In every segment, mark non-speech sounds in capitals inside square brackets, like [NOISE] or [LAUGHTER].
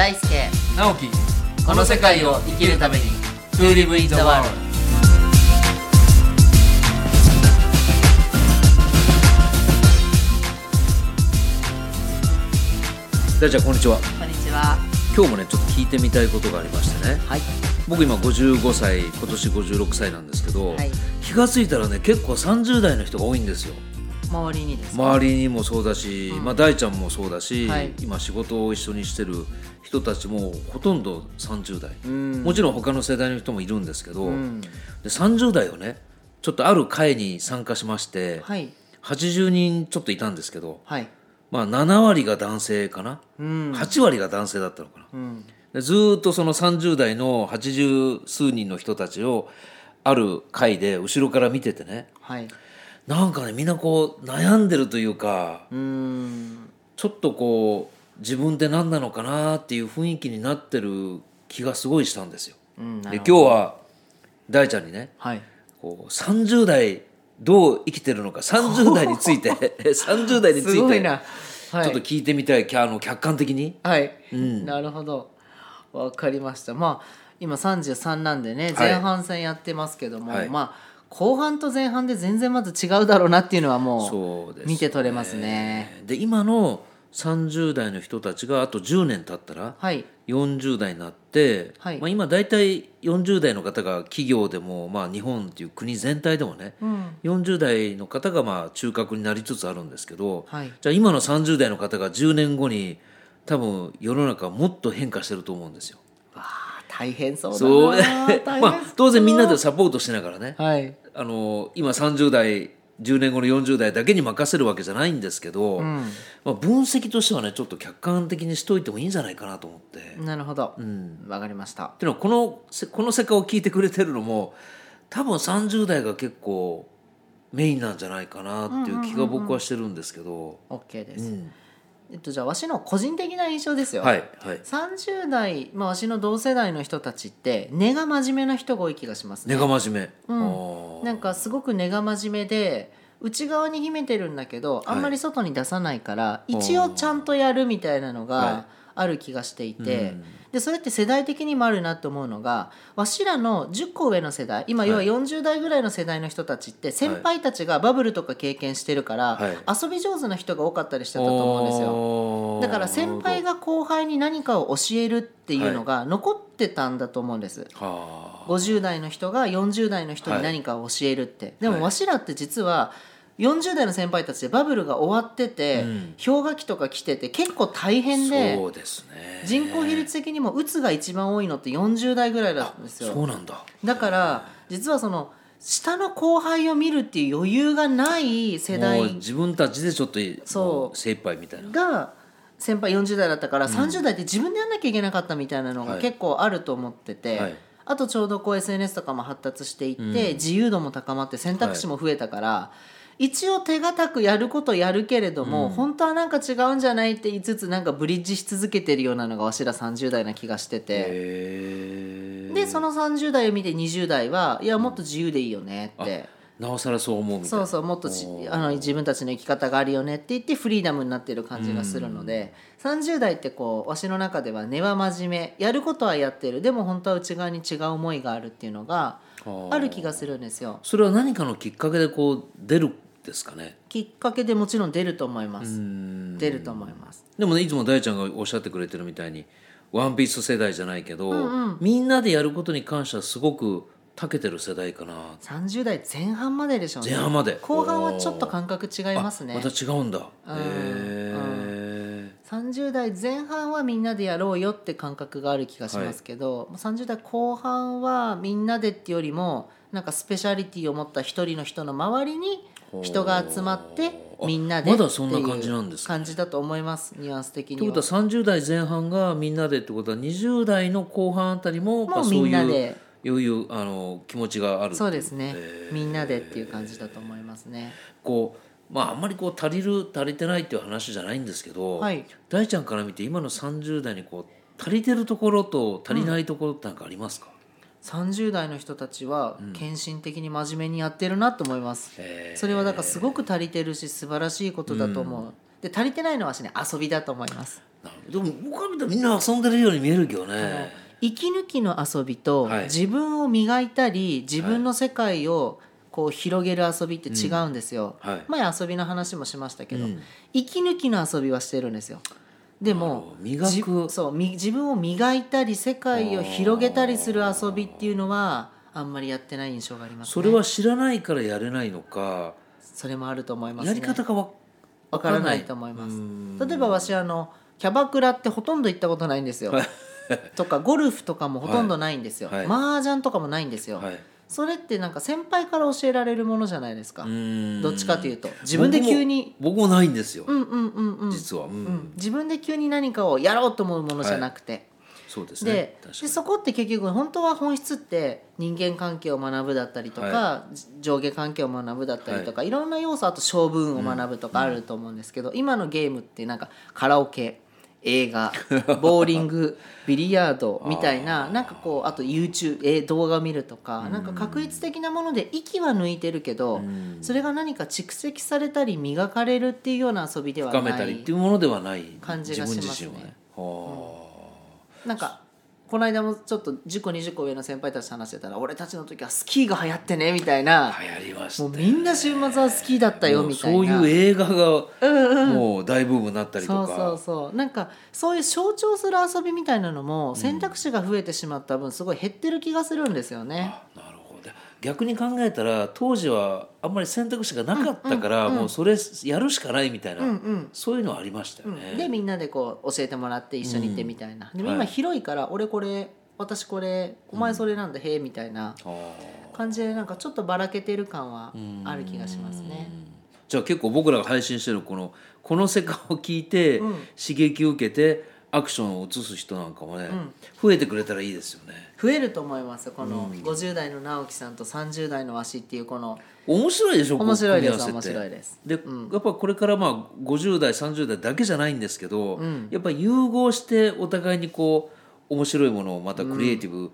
大輔。直樹。この世界を生きるために。To live in the world 大ちゃんこんにちは。こんにちは。今日もねちょっと聞いてみたいことがありましてね。はい。僕今55歳今年56歳なんですけど、はい。気がついたらね結構30代の人が多いんですよ周りにですか？周りにもそうだし、まあ、大ちゃんもそうだし、はい。今仕事を一緒にしてる人たちもほとんど30代、ん。もちろん他の世代の人もいるんですけど、ん。で30代をねちょっとある会に参加しまして、はい。80人ちょっといたんですけど、はい。まあ、7割が男性かな、うん。8割が男性だったのかな、うん。でずーっとその30代の80数人の人たちをある会で後ろから見ててねはいなんかねみんなこう悩んでるというかうーん。ちょっとこう自分って何なのかなっていう雰囲気になってる気がすごいしたんですよ。うんなで今日は大ちゃんにねはい。こう30代どう生きてるのか30代について [LAUGHS] 30代についてはい。ちょっと聞いてみたい、きあの客観的に。はい、ん。なるほど。わかりました。まあ今33なんでねはい。前半戦やってますけども、はい。まあ後半と前半で全然まず違うだろうなっていうのはもそう見て取れますね。で今の30代の人たちがあと10年経ったらはい。40代になって、はい。まあ、今大体40代の方が企業でも、まあ、日本っていう国全体でもね、うん。40代の方がまあ中核になりつつあるんですけど、はい。じゃあ今の30代の方が10年後に多分世の中はもっと変化してると思うんですよ。大変そうだな。[LAUGHS] まあ当然みんなでサポートしながらね。はいあの今30代10年後の40代だけに任せるわけじゃないんですけど、ん。まあ、分析としてはねちょっと客観的にしといてもいいんじゃないかなと思って。なるほど。うん。わかりました。っていうのはこのせこの世界を聞いてくれてるのも多分30代が結構メインなんじゃないかなっていう気が僕はしてるんですけど、OK です、うんえっとじゃあわしの個人的な印象ですよ、はいはい。30代、まあ、わしの同世代の人たちって根が真面目な人が多い気がしますね。根が真面目、うん。なんかすごく根が真面目で内側に秘めてるんだけどあんまり外に出さないから、一応ちゃんとやるみたいなのはがある気がしていて、うんでそれって世代的にもあるなと思うのがわしらの10個上の世代今はい。要は40代ぐらいの世代の人たちって先輩たちがバブルとか経験してるから、はい。遊び上手な人が多かったりしてたと思うんですよ。よだから先輩が後輩に何かを教えるっていうのが残ってたんだと思うんです。は50代の人が40代の人に何かを教えるって、ではい。もわしらって実は40代の先輩たちでバブルが終わってて、うん。氷河期とか来てて結構大あ変でそうですね。人口比率的にもうつが一番多いのって40代ぐらいなんですよ。そうなんだ。だから実はその下の後輩を見るっていう余裕がない世代自分たちでちょっとそう。も精一杯みたいな。が先輩40代だったから30代って自分でやんなきゃいけなかったみたいなのがはい。結構あると思ってて、はい。あとちょうどこう SNS とかも発達していって、自由度も高まって選択肢も増えたから、一応手堅くやることやるけれども、本当はなんか違うんじゃないって言いつつなんかブリッジし続けてるようなのがわしら30代な気がしてて。でその30代を見て20代はいやもっと自由でいいよねって。なおさらそう思うみたいな。そうそうもっとちあの自分たちの生き方があるよねって言ってフリーダムになってる感じがするので、30代ってこうわしの中では根は真面目。やることはやってる。でも本当は内側に違う思いがあるっていうのがあ。る気がするんですよ。それは何かのきっかけでこう出るんですかね。きっかけでもちろん出ると思います。うん。出ると思います。でもねいつも大ちゃんがおっしゃってくれてるみたいにワンピース世代じゃないけど、みんなでやることに関してはすごく長けてる世代かな。30代前半まででしょうね。前半まで。後半はちょっと感覚違いますね。また違うんだ。へうん。え30代前半はみんなでやろうよって感覚がある気がしますけど、30代後半はみんなでってよりもなんかスペシャリティを持った一人の人の周りに人が集まってあみんなでまだそんな感じなんですか感じだと思いますニュアンス的には。ということは30代前半がみんなでってことは20代の後半あたりもまあもうみそういうんなで。余裕あの気持ちがあるそうですね。みんなでっていう感じだと思いますね。こうまああんまりこう足りる足りてないっていう話じゃないんですけど、はい。大ちゃんから見て今の30代にこう足りてるところと足りないところって何かありますか、30代の人たちは献身的に真面目にやってるなと思います、へー。それはだからすごく足りてるし素晴らしいことだと思う、で足りてないのはしね遊びだと思います。でも僕から見たらみんな遊んでるように見えるけどね。息抜きの遊びとはい。自分を磨いたり自分の世界をこう広げる遊びって違うんですよ、うん。はい。前遊びの話もしましたけど、うん。息抜きの遊びはしてるんですよでも磨く。じそうみ自分を磨いたり世界を広げたりする遊びっていうのはあんまりやってない印象がありますね。それは知らないからやれないのか。それもあると思いますね。やり方がわわからない。と思いますうん。例えば私あのキャバクラってほとんど行ったことないんですよ。とかゴルフとかもほとんどないんですよ、はい。はい。麻雀とかもないんですよ、はいそれってなんか先輩から教えられるものじゃないですか、うん。どっちかというと。自分で急に。僕もないんですよ、うんうんうんうん。実は、うん。うん、自分で急に何かをやろうと思うものじゃなくて、そうですね。ででそこって結局本当は本質って人間関係を学ぶだったりとか、は上下関係を学ぶだったりとか、い、ろんな要素あと勝負運を学ぶとかあると思うんですけど、今のゲームってなんかカラオケ映画ボーリングビリヤードみたいな [LAUGHS] なんかこうあと YouTube え動画を見るとか、なんか確率的なもので息は抜いてるけど、ん。それが何か蓄積されたり磨かれるっていうような遊びではない深めたりっていうものではない。感じがしますね。自分自身はね。はなんかこの間もちょっと10個20個上の先輩たちと話してたら俺たちの時はスキーが流行ってねみたいな。あ、流行りましたもうみんな週末はスキーだったよみたいな。そういう映画がもう大ブームになったりとか、そうそうそう。なんかそういう象徴する遊びみたいなのも選択肢が増えてしまった分すごい減ってる気がするんですよね。あなるほど逆に考えたら当時はあんまり選択肢がなかったから、もうそれやるしかないみたいな、うんうん。そういうのはありましたよね、でみんなでこう教えてもらって一緒に行ってみたいな、でも今はい。広いから俺これ私これお前それなんだ、へえみたいなあ感じでなんかちょっとばらけてる感はある気がしますね。じゃあ結構僕らが配信してるこのこの世界を聞いて、うん。刺激を受けてアクションを移す人なんかもね、増えてくれたらいいですよね。増えると思いますこの50代の直樹さんと30代のわしっていうこの。面白いでしょ面白いです面白いです。で、やっぱこれからまあ50代30代だけじゃないんですけど、ん。やっぱり融合してお互いにこう面白いものをまたクリエイティブ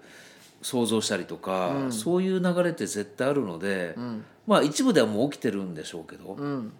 想像したりとか、そういう流れって絶対あるので、まあ一部ではもう起きてるんでしょうけど、うん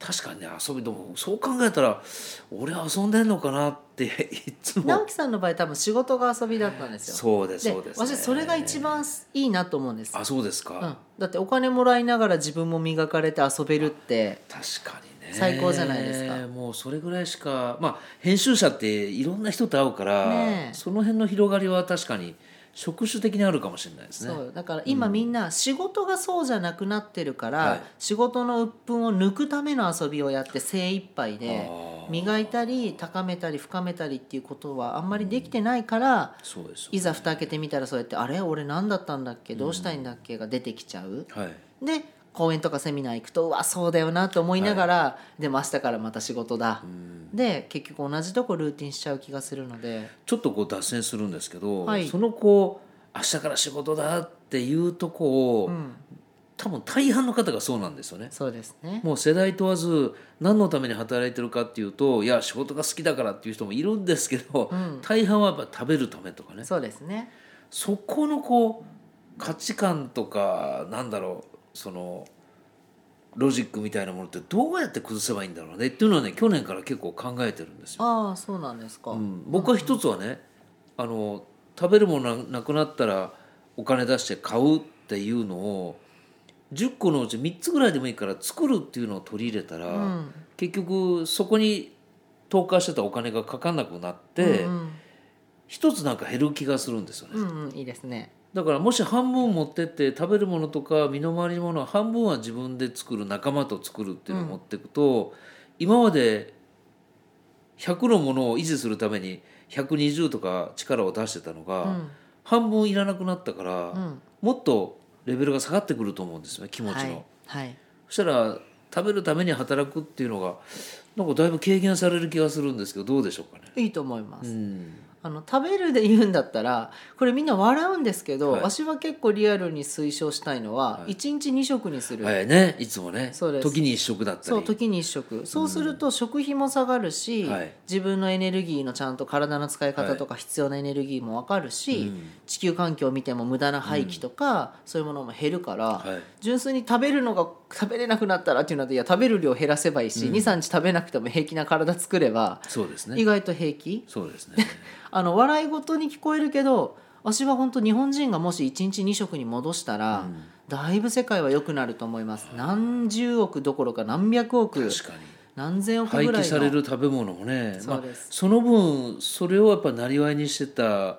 確かにね遊びでもそう考えたら俺遊んでんのかなっていつも。直樹さんの場合多分仕事が遊びだったんですよ。そうですそうです、ね、私それが一番いいなと思うんです、あそうですか、うん、だってお金もらいながら自分も磨かれて遊べるって。確かにね。最高じゃないですか。もうそれぐらいしかまあ編集者っていろんな人と会うから、ねえ。その辺の広がりは確かに職種的にあるかもしれないですね。そう。だから今みんな仕事がそうじゃなくなってるから、はい。仕事の鬱憤を抜くための遊びをやって精一杯で磨いたり高めたり深めたりっていうことはあんまりできてないからそうですいざ蓋開けてみたらそうやって「あれ？俺何だったんだっけ？どうしたいんだっけ?」が出てきちゃう。はい。で講演とかセミナー行くとうわそうだよなと思いながら、でも明日からまた仕事だ、で結局同じとこルーティンしちゃう気がするので。ちょっとこう脱線するんですけど、はい。そのこう明日から仕事だっていうとこを、うん。多分大半の方がそうなんですよね。そうですね。もう世代問わず何のために働いてるかっていうといや仕事が好きだからっていう人もいるんですけど、ん。大半はやっぱ食べるためとかね。そうですね。そこのこう価値観とかなんだろうそのロジックみたいなものってどうやって崩せばいいんだろうね？っていうのはね去年から結構考えてるんですよ。ああそうなんですか、うん、僕は一つはねあの食べるものがなくなったらお金出して買うっていうのを10個のうち3つぐらいでもいいから作るっていうのを取り入れたら、ん。結局そこに投下してたお金がかかんなくなって、うん。一つなんか減る気がするんですよね。うんうんいいですねだからもし半分持ってって食べるものとか身の回りのものは半分は自分で作る仲間と作るっていうのを持っていくと、今まで100のものを維持するために120とか力を出してたのが、うん。半分いらなくなったから、ん。もっとレベルが下がってくると思うんですよね気持ちの、はい、はい、そしたら食べるために働くっていうのがなんかだいぶ軽減される気がするんですけどどうでしょうかね。いいと思います、うんあの食べるで言うんだったらこれみんな笑うんですけど、はい。私は結構リアルに推奨したいのは、はい。1日2食にする、はいね。いつもね。そうです。時に一食だったり。そう時に1食。そうすると食費も下がるし、はい。自分のエネルギーのちゃんと体の使い方とか必要なエネルギーも分かるし、うん。地球環境を見ても無駄な廃棄とか、そういうものも減るから、はい。純粋に食べるのが食べれなくなったらっていうのはいや食べる量減らせばいいし、23日食べなくても平気な体作ればそうですね。意外と平気。そうですね [LAUGHS] あの笑い事に聞こえるけど私は本当日本人がもし1日2食に戻したら、だいぶ世界は良くなると思います。何十億どころか何百億確かに。何千億廃ぐらいの棄される食べ物もね。まあその分それをやっぱなりわいにしてた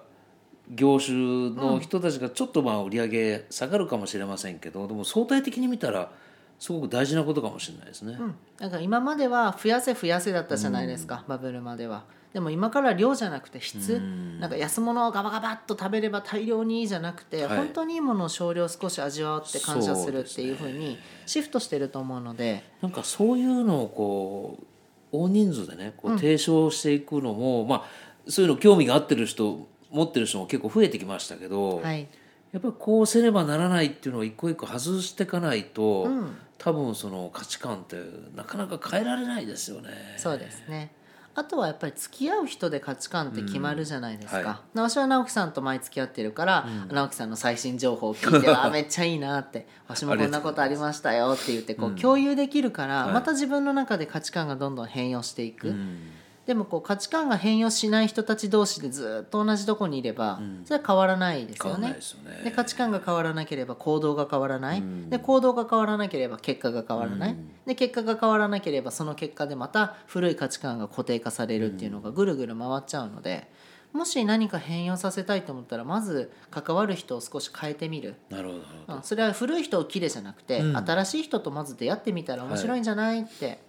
業種の人たちがちょっとまあ売り上げ下がるかもしれませんけど、でも相対的に見たらすごく大事なことかもしれないですね。うん、なんか今までは増やせ増やせだったじゃないですか、バブルまでは。でも今から量じゃなくて質、なんか安物をガバガバっと食べれば大量にいいじゃなくて、はい。本当にいいものを少量少し味わって感謝するっていうふうにシフトしてると思うので。なんかそういうのをこう大人数でねこう提唱していくのも、まあそういうの興味が合ってる人持ってる人も結構増えてきましたけど、はい。やっぱりこうせねばならないっていうのを一個一個外していかないと、うん多分その価値観ってなかなか変えられないですよね。そうですね。あとはやっぱり付き合う人で価値観って決まるじゃないですか、うんはな私は直樹さんと毎月会ってるから、直樹さんの最新情報を聞いて [LAUGHS] あめっちゃいいなって。私もこんなことありましたよって言ってこう共有できるから、はい。また自分の中で価値観がどんどん変容していく、うんでもこう価値観が変容しない人たち同士でずっと同じとこにいれば、それは変わらないですよね。で価値観が変わらなければ行動が変わらない、で行動が変わらなければ結果が変わらない、で結果が変わらなければその結果でまた古い価値観が固定化されるっていうのがぐるぐる回っちゃうのでもし何か変容させたいと思ったらまず関わる人を少し変えてみる、なるほどそれは古い人を切れじゃなくて、うん。新しい人とまず出会ってみたら面白いんじゃないって、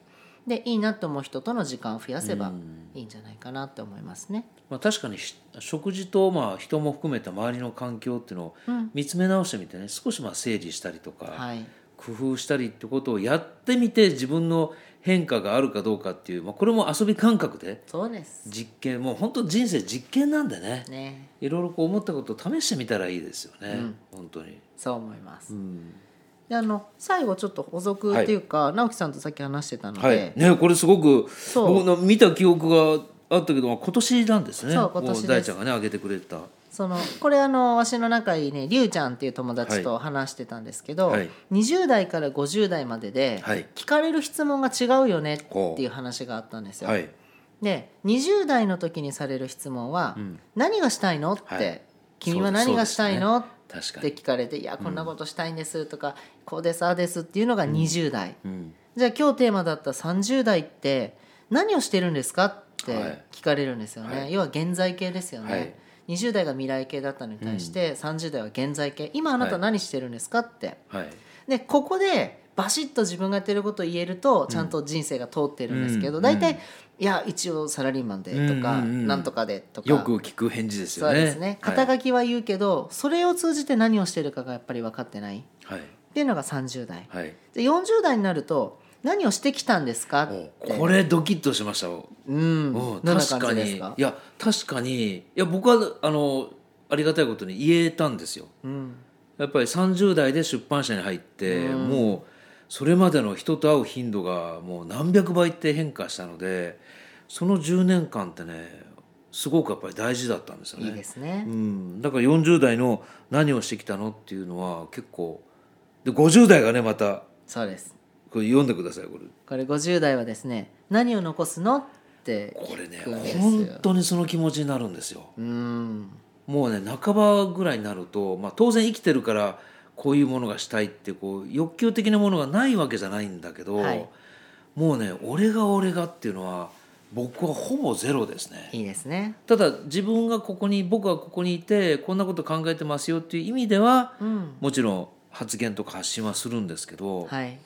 でいいなと思う人との時間を増やせばいいんじゃないかなって思いますね。まあ、確かにし食事とまあ人も含めた周りの環境っていうのを見つめ直してみてね少しまあ整理したりとか、はい。工夫したりってことをやってみて自分の変化があるかどうかっていう、まあ、これも遊び感覚でそうです。実験もう本当人生実験なんでね。ね。いろいろこう思ったことを試してみたらいいですよね、本当に。そう思います。うんであの最後ちょっと補足っていうか、直樹さんとさっき話してたので、はい。ね、これすごくそう。僕の見た記憶があったけど今年なんですね。そう今年です。も大ちゃんがね挙げてくれた。そのこれあのわしの仲いいねりゅうちゃんっていう友達と話してたんですけど、はい。20代から50代までではい。聞かれる質問が違うよねっていう話があったんですよ。はい。で20代の時にされる質問は「何がしたいの?」って、はい。君は何がしたいの?」っ確かに、て聞かれて「いやこんなことしたいんです」とか「こうですああです」っていうのが20代。うん、じゃあ今日テーマだった30代って何をしてるんですかってはい。聞かれるんですよね、はい。要は現在形ですよね、はい。20代が未来形だったのに対して、30代は現在形。今あなた何してるんですかって。はい。でここでバシッと自分がやってることを言えるとちゃんと人生が通ってるんですけど、うん。大体、いや一応サラリーマンでとか、うんうんうん。なんとかでとか。よく聞く返事ですそうよねですね。肩書きは言うけど、それを通じて何をしてるかがやっぱり分かってない。っはい。ていうのが30代はい。で40代になると何をしてきたんですか？これドキッとしました。よ、う。ん。うん、確かに。いや確かに。いや僕はあのありがたいことに言えたんですよ。うん。やっぱり30代で出版社に入って、もうそれまでの人と会う頻度がもう何百倍って変化したのでその10年間ってねすごくやっぱり大事だったんですよね。いいですね。うん、だから40代の何をしてきたのっていうのは結構で50代がねまたそうです。これ読んでくださいこれ。これ50代はですね何を残すのってこれね本当にその気持ちになるんですよ。うん。もうね半ばぐらいになると、まあ、当然生きてるからこういうものがしたいってこう欲求的なものがないわけじゃないんだけど、はい。もうね俺が俺がっていうのは僕はほぼゼロですね。いいですね。ただ自分がここに僕がここにいてこんなこと考えてますよっていう意味では、うん。もちろん発言とか発信はするんですけど、はい。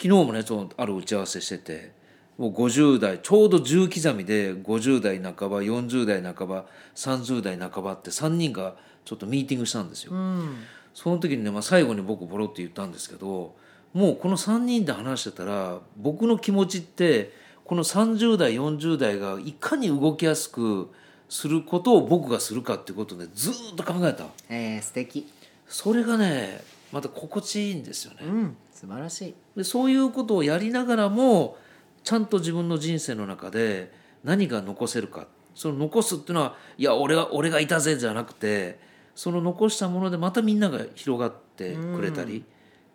昨日もねそのある打ち合わせしててもう50代ちょうど10刻みで50代半ば40代半ば30代半ばって3人がちょっとミーティングしたんですよ。うんその時にね、まあ、最後に僕ボロって言ったんですけどもうこの3人で話してたら僕の気持ちってこの30代40代がいかに動きやすくすることを僕がするかっていうことでずーっと考えたえー、素敵。それがねまた心地いいんですよね。うん素晴らしい。でそういうことをやりながらもちゃんと自分の人生の中で何が残せるか。その残すっていうのはいや俺は俺がいたぜじゃなくてその残したものでまたみんなが広がってくれたり、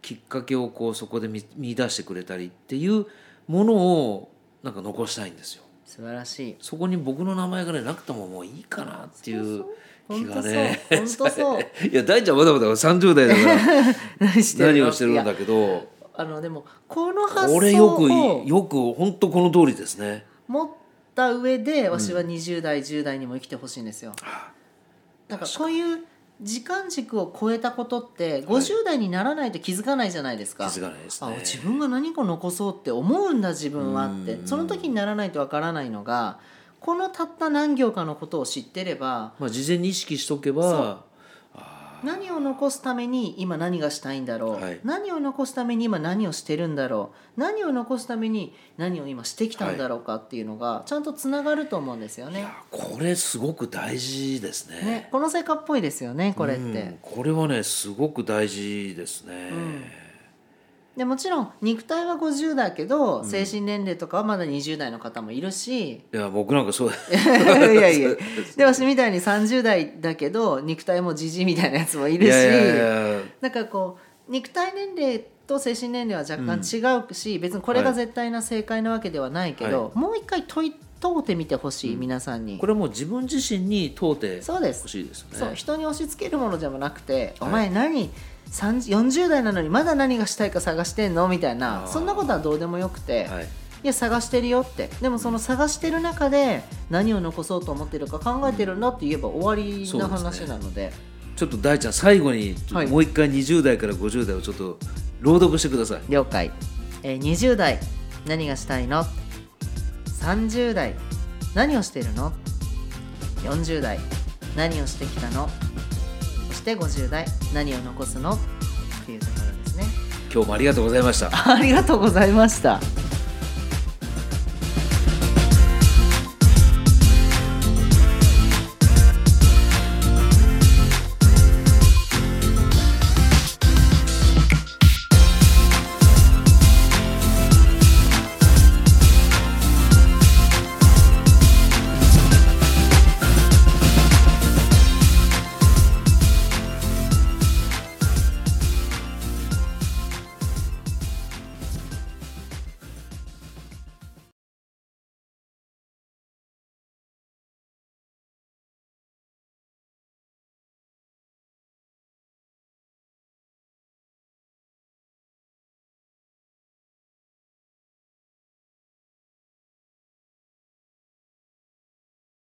きっかけをこうそこで見見出してくれたりっていうものをなんか残したいんですよ。素晴らしい。そこに僕の名前がねなくてももういいかなっていう気が本当そう。ね。本当そう。[LAUGHS] いや大ちゃんまだまだ30代だから [LAUGHS] 何をしてるんだけど。あのでもこの発これよく想をよく本当この通りですね。持った上でわしは20代、10代にも生きてほしいんですよなんかこういう時間軸を超えたことって50代にならないと気づかないじゃないですか、気づかないですね。あ自分が何か残そうって思うんだ自分はって。うん。その時にならないとわからないのがこのたった何行かのことを知ってればまあ事前に意識しとけば何を残すために今何がしたいんだろう、はい何を残すために今何をしてるんだろう？何を残すために何を今してきたんだろうかっていうのがちゃんとつながると思うんですよね。いやこれすごく大事ですね。ねこの成果っぽいですよねこれって。うんこれはねすごく大事ですね。でもちろん肉体は50代けど、精神年齢とかはまだ20代の方もいるし。いや僕なんかそう [LAUGHS] いやいや [LAUGHS] で私みたいに30代だけど肉体もじじいみたいなやつもいるし。いやいやいやだからこう肉体年齢と精神年齢は若干違うし、別にこれが絶対な正解なわけではないけど、もう一回問い問うてみてほしい、皆さんに。こ。れはもう自分自身に問うてそうですほしいですよね。そう人に押し付けるものでもなくて「はい。お前何30 40代なのにまだ何がしたいか探してんの?」みたいな。そんなことはどうでもよくて、はい。いや探してるよって。でもその探してる中で何を残そうと思ってるか考えてるんだって言えば終わりな話なので。ちょっと大ちゃん最後にもう一回20代から50代をちょっと朗読してください。了解、えー20代何がしたいの？30代何をしてるの？40代何をしてきたの？そして50代何を残すの？っていうところですね。今日もありがとうございました。[LAUGHS] ありがとうございました